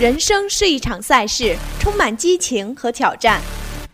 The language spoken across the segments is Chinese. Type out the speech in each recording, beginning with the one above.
人生是一场赛事，充满激情和挑战。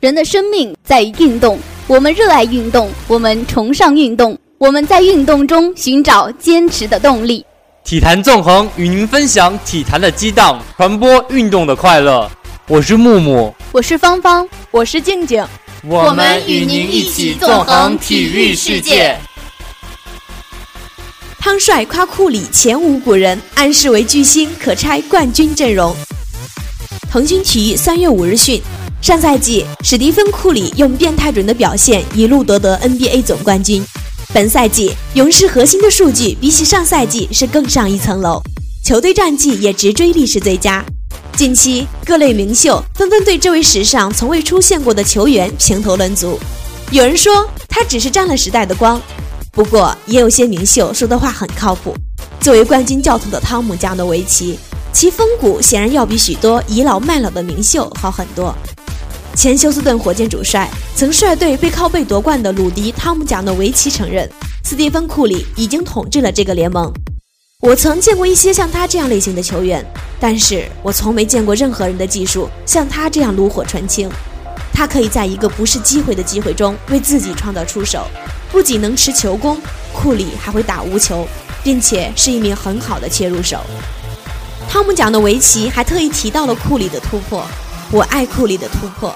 人的生命在于运动，我们热爱运动，我们崇尚运动，我们在运动中寻找坚持的动力。体坛纵横与您分享体坛的激荡，传播运动的快乐。我是木木，我是芳芳，我是静静，我们与您一起纵横体育世界。汤帅夸库里前无古人，暗示为巨星可拆冠军阵容。腾讯体育三月五日讯，上赛季史蒂芬库里用变态准的表现一路夺得 NBA 总冠军。本赛季勇士核心的数据比起上赛季是更上一层楼，球队战绩也直追历史最佳。近期各类名秀纷纷对这位史上从未出现过的球员评头论足，有人说他只是沾了时代的光。不过，也有些名秀说的话很靠谱。作为冠军教头的汤姆·加诺维奇，其风骨显然要比许多倚老卖老的名秀好很多。前休斯顿火箭主帅，曾率队背靠背夺冠的鲁迪·汤姆·加诺维奇承认，斯蒂芬·库里已经统治了这个联盟。我曾见过一些像他这样类型的球员，但是我从没见过任何人的技术像他这样炉火纯青。他可以在一个不是机会的机会中为自己创造出手。不仅能持球攻，库里还会打无球，并且是一名很好的切入手。汤姆讲的维奇还特意提到了库里的突破，我爱库里的突破。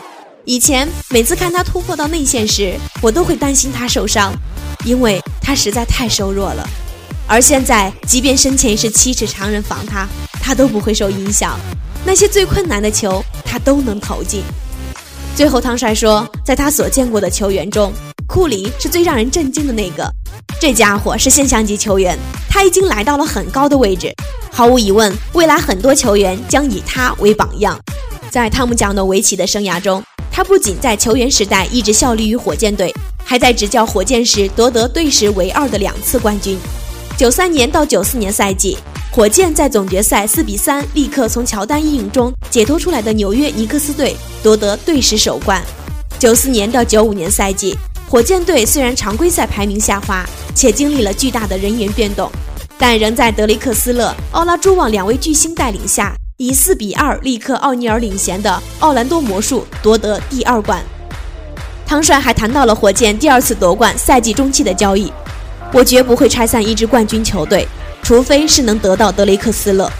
以前每次看他突破到内线时，我都会担心他受伤，因为他实在太瘦弱了。而现在，即便身前是七尺长人防他，他都不会受影响。那些最困难的球，他都能投进。最后，汤帅说，在他所见过的球员中。库里是最让人震惊的那个，这家伙是现象级球员，他已经来到了很高的位置，毫无疑问，未来很多球员将以他为榜样。在汤姆·贾诺维奇的生涯中，他不仅在球员时代一直效力于火箭队，还在执教火箭时夺得队史唯二的两次冠军。九三年到九四年赛季，火箭在总决赛四比三立刻从乔丹阴影中解脱出来的纽约尼克斯队夺得队史首冠。九四年到九五年赛季。火箭队虽然常规赛排名下滑，且经历了巨大的人员变动，但仍在德雷克斯勒、奥拉朱旺两位巨星带领下，以四比二力克奥尼尔领衔的奥兰多魔术夺得第二冠。汤帅还谈到了火箭第二次夺冠赛季中期的交易：“我绝不会拆散一支冠军球队，除非是能得到德雷克斯勒。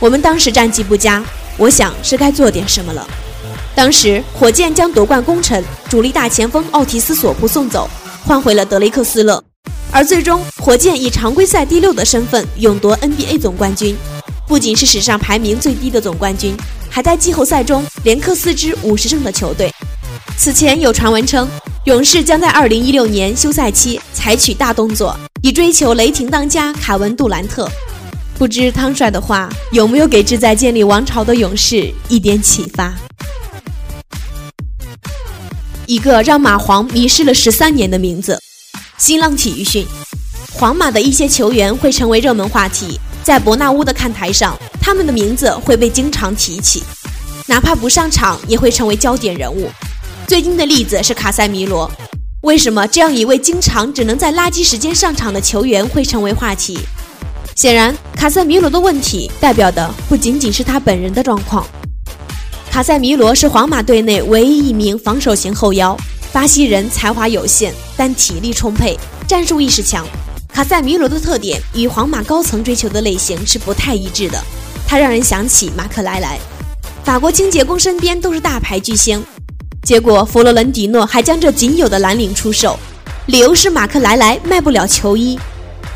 我们当时战绩不佳，我想是该做点什么了。”当时，火箭将夺冠功臣主力大前锋奥提斯·索普送走，换回了德雷克斯勒，而最终火箭以常规赛第六的身份勇夺 NBA 总冠军，不仅是史上排名最低的总冠军，还在季后赛中连克四支五十胜的球队。此前有传闻称，勇士将在2016年休赛期采取大动作，以追求雷霆当家卡文·杜兰特。不知汤帅的话有没有给志在建立王朝的勇士一点启发？一个让马皇迷失了十三年的名字。新浪体育讯，皇马的一些球员会成为热门话题，在伯纳乌的看台上，他们的名字会被经常提起，哪怕不上场也会成为焦点人物。最近的例子是卡塞米罗。为什么这样一位经常只能在垃圾时间上场的球员会成为话题？显然，卡塞米罗的问题代表的不仅仅是他本人的状况。卡塞米罗是皇马队内唯一一名防守型后腰，巴西人才华有限，但体力充沛，战术意识强。卡塞米罗的特点与皇马高层追求的类型是不太一致的，他让人想起马克莱莱。法国清洁工身边都是大牌巨星，结果佛罗伦蒂诺还将这仅有的蓝领出售，理由是马克莱莱卖不了球衣。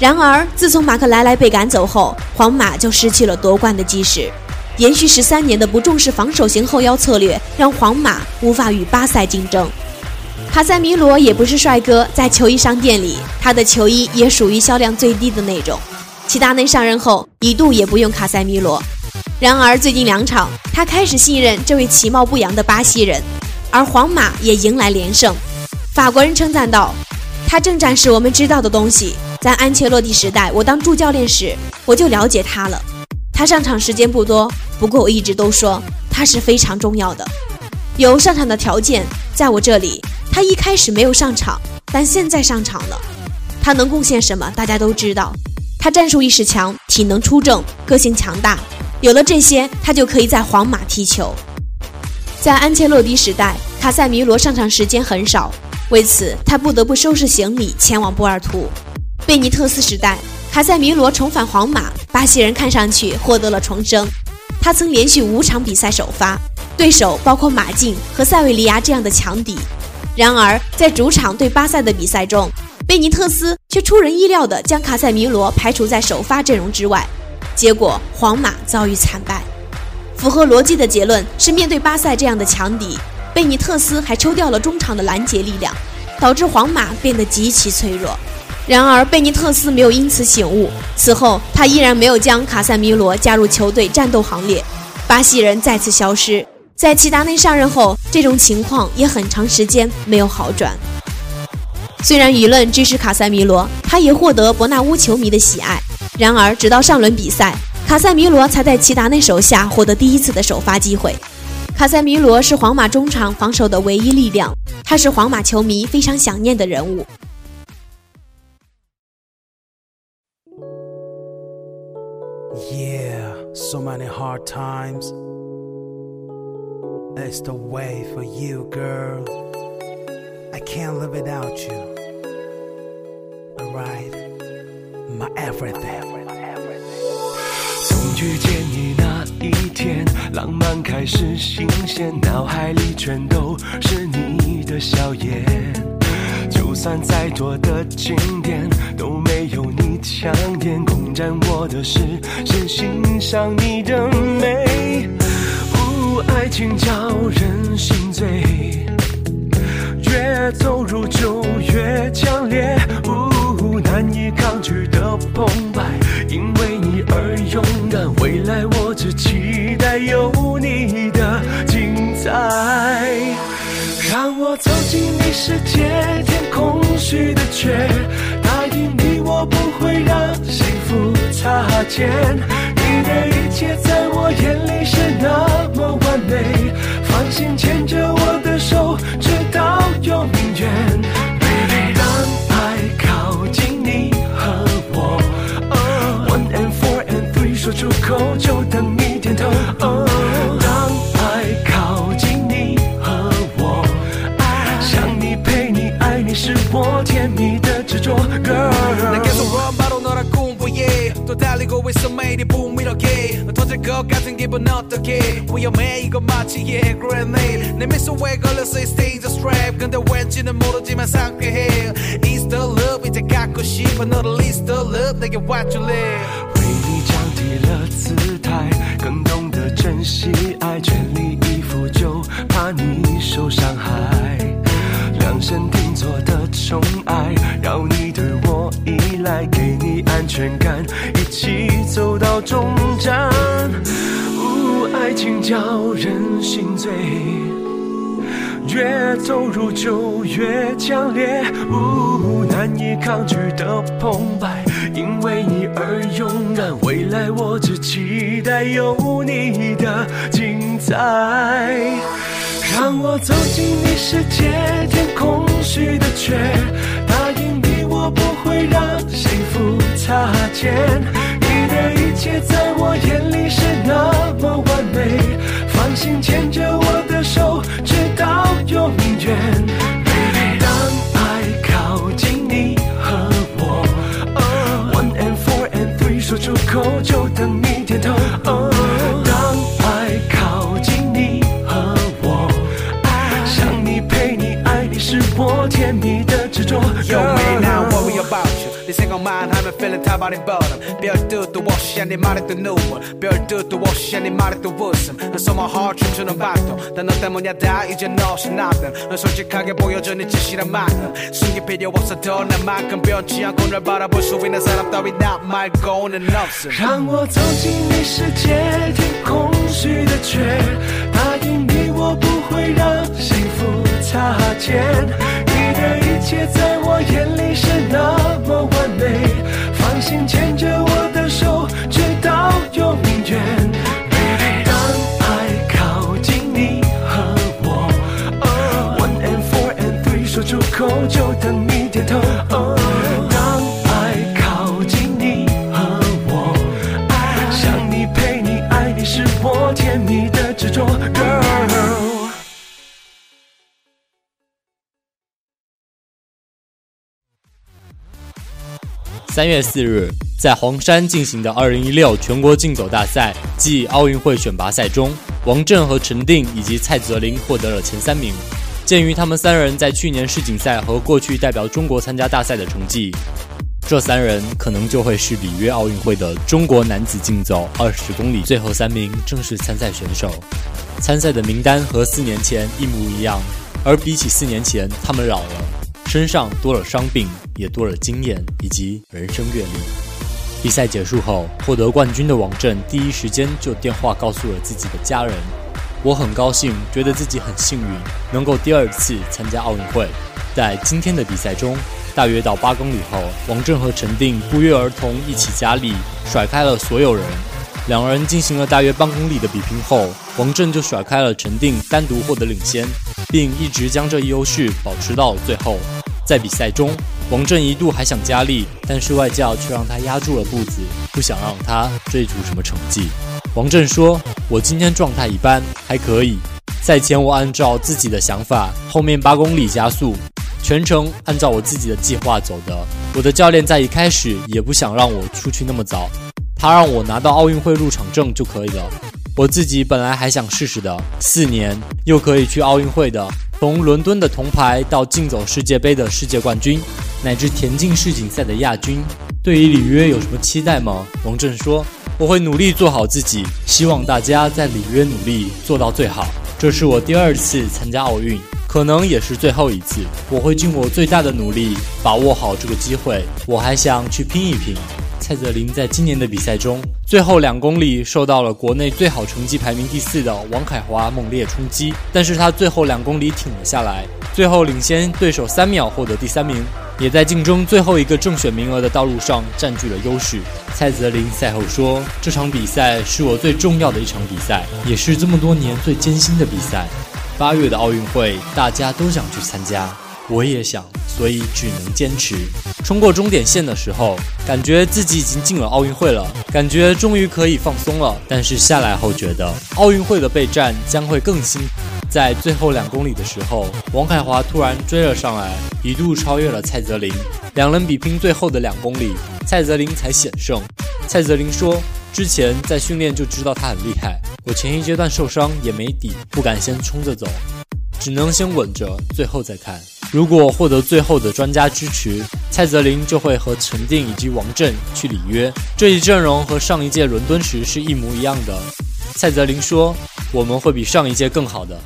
然而，自从马克莱莱被赶走后，皇马就失去了夺冠的基石。延续十三年的不重视防守型后腰策略，让皇马无法与巴塞竞争。卡塞米罗也不是帅哥，在球衣商店里，他的球衣也属于销量最低的那种。齐达内上任后，一度也不用卡塞米罗。然而最近两场，他开始信任这位其貌不扬的巴西人，而皇马也迎来连胜。法国人称赞道：“他正展示我们知道的东西。在安切洛蒂时代，我当助教练时，我就了解他了。”他上场时间不多，不过我一直都说他是非常重要的，有上场的条件。在我这里，他一开始没有上场，但现在上场了。他能贡献什么？大家都知道，他战术意识强，体能出众，个性强大。有了这些，他就可以在皇马踢球。在安切洛蒂时代，卡塞米罗上场时间很少，为此他不得不收拾行李前往波尔图。贝尼特斯时代，卡塞米罗重返皇马，巴西人看上去获得了重生。他曾连续五场比赛首发，对手包括马竞和塞维利亚这样的强敌。然而，在主场对巴萨的比赛中，贝尼特斯却出人意料地将卡塞米罗排除在首发阵容之外，结果皇马遭遇惨败。符合逻辑的结论是，面对巴萨这样的强敌，贝尼特斯还抽掉了中场的拦截力量，导致皇马变得极其脆弱。然而，贝尼特斯没有因此醒悟，此后他依然没有将卡塞米罗加入球队战斗行列，巴西人再次消失。在齐达内上任后，这种情况也很长时间没有好转。虽然舆论支持卡塞米罗，他也获得伯纳乌球迷的喜爱。然而，直到上轮比赛，卡塞米罗才在齐达内手下获得第一次的首发机会。卡塞米罗是皇马中场防守的唯一力量，他是皇马球迷非常想念的人物。so many hard times. It's the way for you, girl. I can't live without you. Alright, my everything. 从遇见你那一天，浪漫开始新鲜，脑海里全都是你的笑颜。就算再多的经典，都没有你 强颜。攻占我的视线欣赏你的美。爱情叫人心醉，越走入就越强烈，呜，难以抗拒的澎湃，因为你而勇敢。未来我只期待有你的精彩，让我走进你世界，填空虚的缺，你的一切在我眼里是那么完美，放心어떻게 위험해 이거 마치 yeah grenade 내 미소에 걸렸어 이 stage strap 근데 왠지는 모르지만 상쾌해 It's the love 이제 갖고 싶어 너를 It's the love 내게 와줄래 为你降低了姿态，更懂得珍惜爱，全力以赴就怕你受伤害。量身定做的宠爱，要你对我依赖，给你安全感，一起走到终站。 爱情叫人心醉。越走入就越强烈，呜，难以抗拒的澎湃，因为你而勇敢。未来我只期待有你的精彩，让我走进你世界，填空虚的缺，答应你我不会让幸福擦肩。타버린 버릇 별뜻도 없이 네 말에 또 누워 별뜻도 없이 네 말에 또 웃음 So my heart 춤추는 박도 다 너 때문이야 다 이제 너 없이 nothing 솔직하게 보여줘 네 진실한 만큼 숨길 필요 없어 더 나만큼 변치 않고 널 바라볼 수 있는 사람 따위 나 말고는 없음 让我走进你世界，填空虚的缺，答应你我不会让幸福擦肩。你的一切在我眼里是那么完美，放 心牵着我的手，直到永远。Baby，当爱靠近你和我，One and four and three，说出口就等你点头。三月四日，在黄山进行的二零一六全国竞走大赛暨奥运会选拔赛中，王震和陈定以及蔡泽林获得了前三名。鉴于他们三人在去年世锦赛和过去代表中国参加大赛的成绩，这三人可能就会是里约奥运会的中国男子竞走二十公里最后三名正式参赛选手。参赛的名单和四年前一模一样，而比起四年前，他们老了。身上多了伤病，也多了经验以及人生阅历。比赛结束后，获得冠军的王震第一时间就电话告诉了自己的家人：“我很高兴，觉得自己很幸运，能够第二次参加奥运会。”在今天的比赛中，大约到八公里后，王震和陈定不约而同一起加力，甩开了所有人。两人进行了大约半公里的比拼后，王震就甩开了陈定，单独获得领先，并一直将这一优势保持到最后。在比赛中，王震一度还想加力，但是外教却让他压住了步子，不想让他追逐什么成绩。王震说：“我今天状态一般，还可以。赛前我按照自己的想法，后面八公里加速，全程按照我自己的计划走的。我的教练在一开始也不想让我出去那么早。”他让我拿到奥运会入场证就可以了。我自己本来还想试试的，四年又可以去奥运会的，从伦敦的铜牌到竞走世界杯的世界冠军，乃至田径世锦赛的亚军。对于里约有什么期待吗？王震说：“我会努力做好自己，希望大家在里约努力做到最好。这是我第二次参加奥运，可能也是最后一次。我会尽我最大的努力把握好这个机会。我还想去拼一拼。”蔡泽林在今年的比赛中，最后两公里受到了国内最好成绩排名第四的王凯华猛烈冲击，但是他最后两公里挺了下来，最后领先对手三秒获得第三名，也在竞争最后一个正选名额的道路上占据了优势。蔡泽林赛后说：“这场比赛是我最重要的一场比赛，也是这么多年最艰辛的比赛。八月的奥运会，大家都想去参加。”我也想，所以只能坚持。冲过终点线的时候，感觉自己已经进了奥运会了，感觉终于可以放松了。但是下来后觉得，奥运会的备战将会更辛。在最后两公里的时候，王凯华突然追了上来，一度超越了蔡泽林。两人比拼最后的两公里，蔡泽林才险胜。蔡泽林说：“之前在训练就知道他很厉害，我前一阶段受伤也没底，不敢先冲着走，只能先稳着，最后再看。”如果获得最后的专家支持，蔡泽林就会和陈定以及王震去里约。这一阵容和上一届伦敦时是一模一样的。蔡泽林说：“我们会比上一届更好的。”